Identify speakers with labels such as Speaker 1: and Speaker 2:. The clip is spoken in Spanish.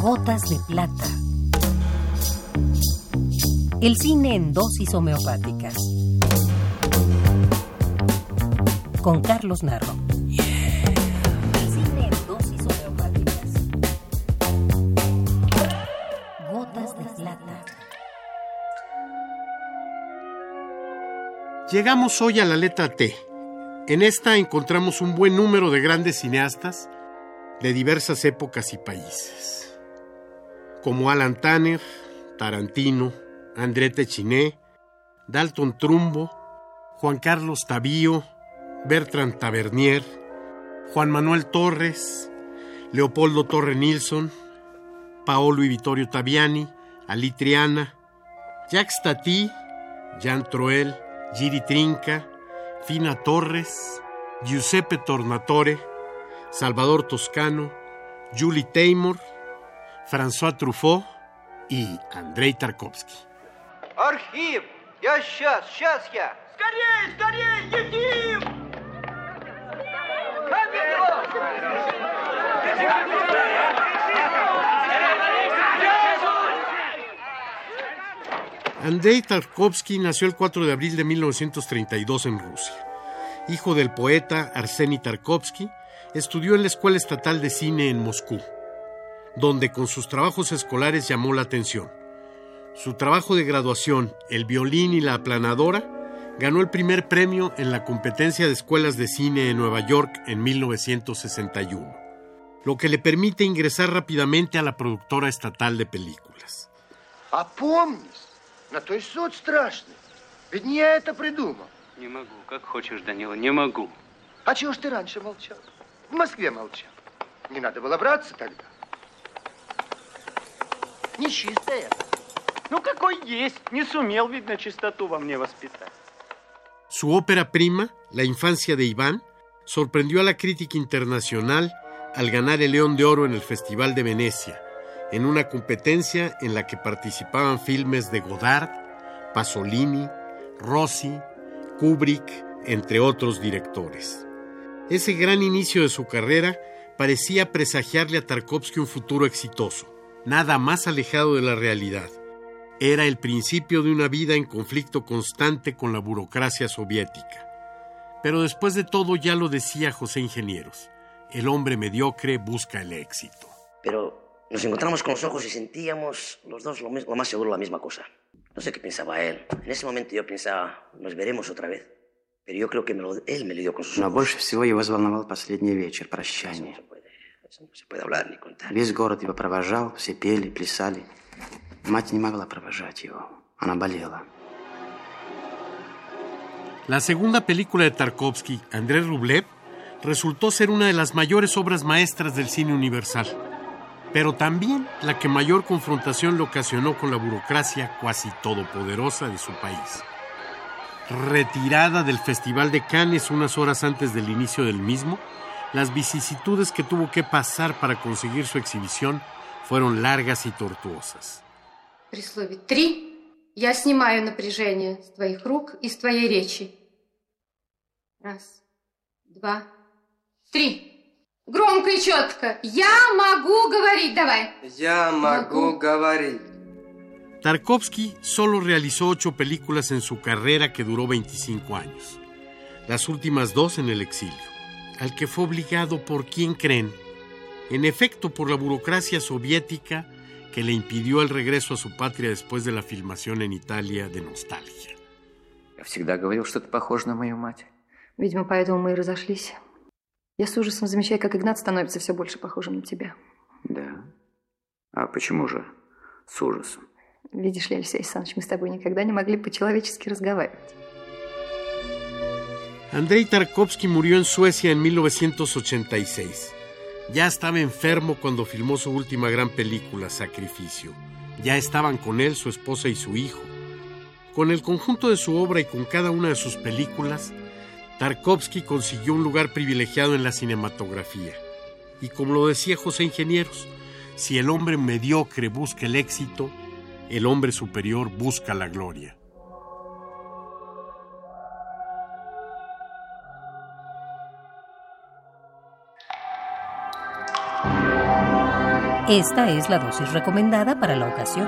Speaker 1: Gotas de plata. El cine en dosis homeopáticas. Con Carlos Narro. El cine en dosis homeopáticas. Gotas de plata.
Speaker 2: Llegamos hoy a la letra T. En esta encontramos un buen número de grandes cineastas de diversas épocas y países, como Alan Tanner, Tarantino, André Techiné, Dalton Trumbo, Juan Carlos Tavío, Bertrand Tavernier, Juan Manuel Torres, Leopoldo Torre Nilsson, Paolo y Vittorio Taviani, Ali Triana, Jacques Tati, Jean Troel, Giri Trinca, Fina Torres, Giuseppe Tornatore, Salvador Toscano, Julie Taymor, François Truffaut y Andrei Tarkovsky.
Speaker 3: Архив! Я сейчас, сейчас я! Скорее, скорее, едим!
Speaker 2: Andrei Tarkovsky nació el 4 de abril de 1932 en Rusia. Hijo del poeta Arseny Tarkovsky, estudió en la Escuela Estatal de Cine en Moscú, donde con sus trabajos escolares llamó la atención. Su trabajo de graduación, El violín y la aplanadora, ganó el primer premio en la competencia de escuelas de cine en Nueva York en 1961, lo que le permite ingresar rápidamente a la productora estatal de películas.
Speaker 3: А помнишь, на той суд страшный. Ведь не я это придумал.
Speaker 4: Не могу. Как хочешь, Данила, не могу.
Speaker 3: А чего ж ты раньше молчал? В Москве молчал. Не надо было браться тогда. Нечистая.
Speaker 4: Ну, какой есть. Не сумел, видно, чистоту во мне воспитать.
Speaker 2: Su ópera prima, La infancia de Iván, sorprendió a la crítica internacional al ganar el León de Oro en el Festival de Venecia, en una competencia en la que participaban filmes de Godard, Pasolini, Rossi, Kubrick, entre otros directores. Ese gran inicio de su carrera parecía presagiarle a Tarkovsky un futuro exitoso, nada más alejado de la realidad. Era el principio de una vida en conflicto constante con la burocracia soviética. Pero después de todo ya lo decía José Ingenieros, el hombre mediocre busca el éxito.
Speaker 5: Pero nos encontramos con los ojos y sentíamos los dos lo, lo más seguro la misma cosa. No sé qué pensaba él. En ese momento yo pensaba, nos veremos otra vez. Pero yo creo que me lo- él me lo dio con sus
Speaker 6: Но
Speaker 5: ojos.
Speaker 6: больше всего его взволновал последний вечер,
Speaker 5: Eso no
Speaker 6: прощание.
Speaker 5: se puede, eso no se puede hablar ni contar.
Speaker 6: Весь город его провожал, все пели, плясали. Мать не могла провожать его. Она болела.
Speaker 2: La segunda película de Tarkovsky, André Rublev, resultó ser una de las mayores obras maestras del cine universal, pero también la que mayor confrontación le ocasionó con la burocracia cuasi todopoderosa de su país. Retirada del Festival de Cannes unas horas antes del inicio del mismo, las vicisitudes que tuvo que pasar para conseguir su exhibición fueron largas y tortuosas.
Speaker 7: При слове «три» я снимаю напряжение с твоих рук и с твоей речи. Раз, два, три. Громко и четко. Я могу говорить. Давай.
Speaker 8: Я могу
Speaker 7: Могу.
Speaker 8: говорить.
Speaker 2: Tarkovsky solo realizó ocho películas en su carrera que duró 25 años, las últimas dos en el exilio, al que fue obligado por quién creen, en efecto por la burocracia soviética que le impidió el regreso a su patria después de la filmación en Italia de Nostalgia.
Speaker 8: Я всегда говорил, что ты похож на мою мать.
Speaker 7: Видимо, поэтому мы и разошлись. Я с ужасом замечаю, как Игнат становится все больше похожим на тебя.
Speaker 6: Да. А почему же? С ужасом.
Speaker 7: Видишь ли, Алексей Александрович, мы с тобой никогда не могли по-человечески разговаривать.
Speaker 2: Andrei Tarkovsky murió en Suecia en 1986. Ya estaba enfermo cuando filmó su última gran película, Sacrificio. Ya estaban con él su esposa y su hijo. Con el conjunto de su obra y con cada una de sus películas, Tarkovsky consiguió un lugar privilegiado en la cinematografía. Y como lo decía José Ingenieros, si el hombre mediocre busca el éxito, el hombre superior busca la gloria.
Speaker 1: Esta es la dosis recomendada para la ocasión.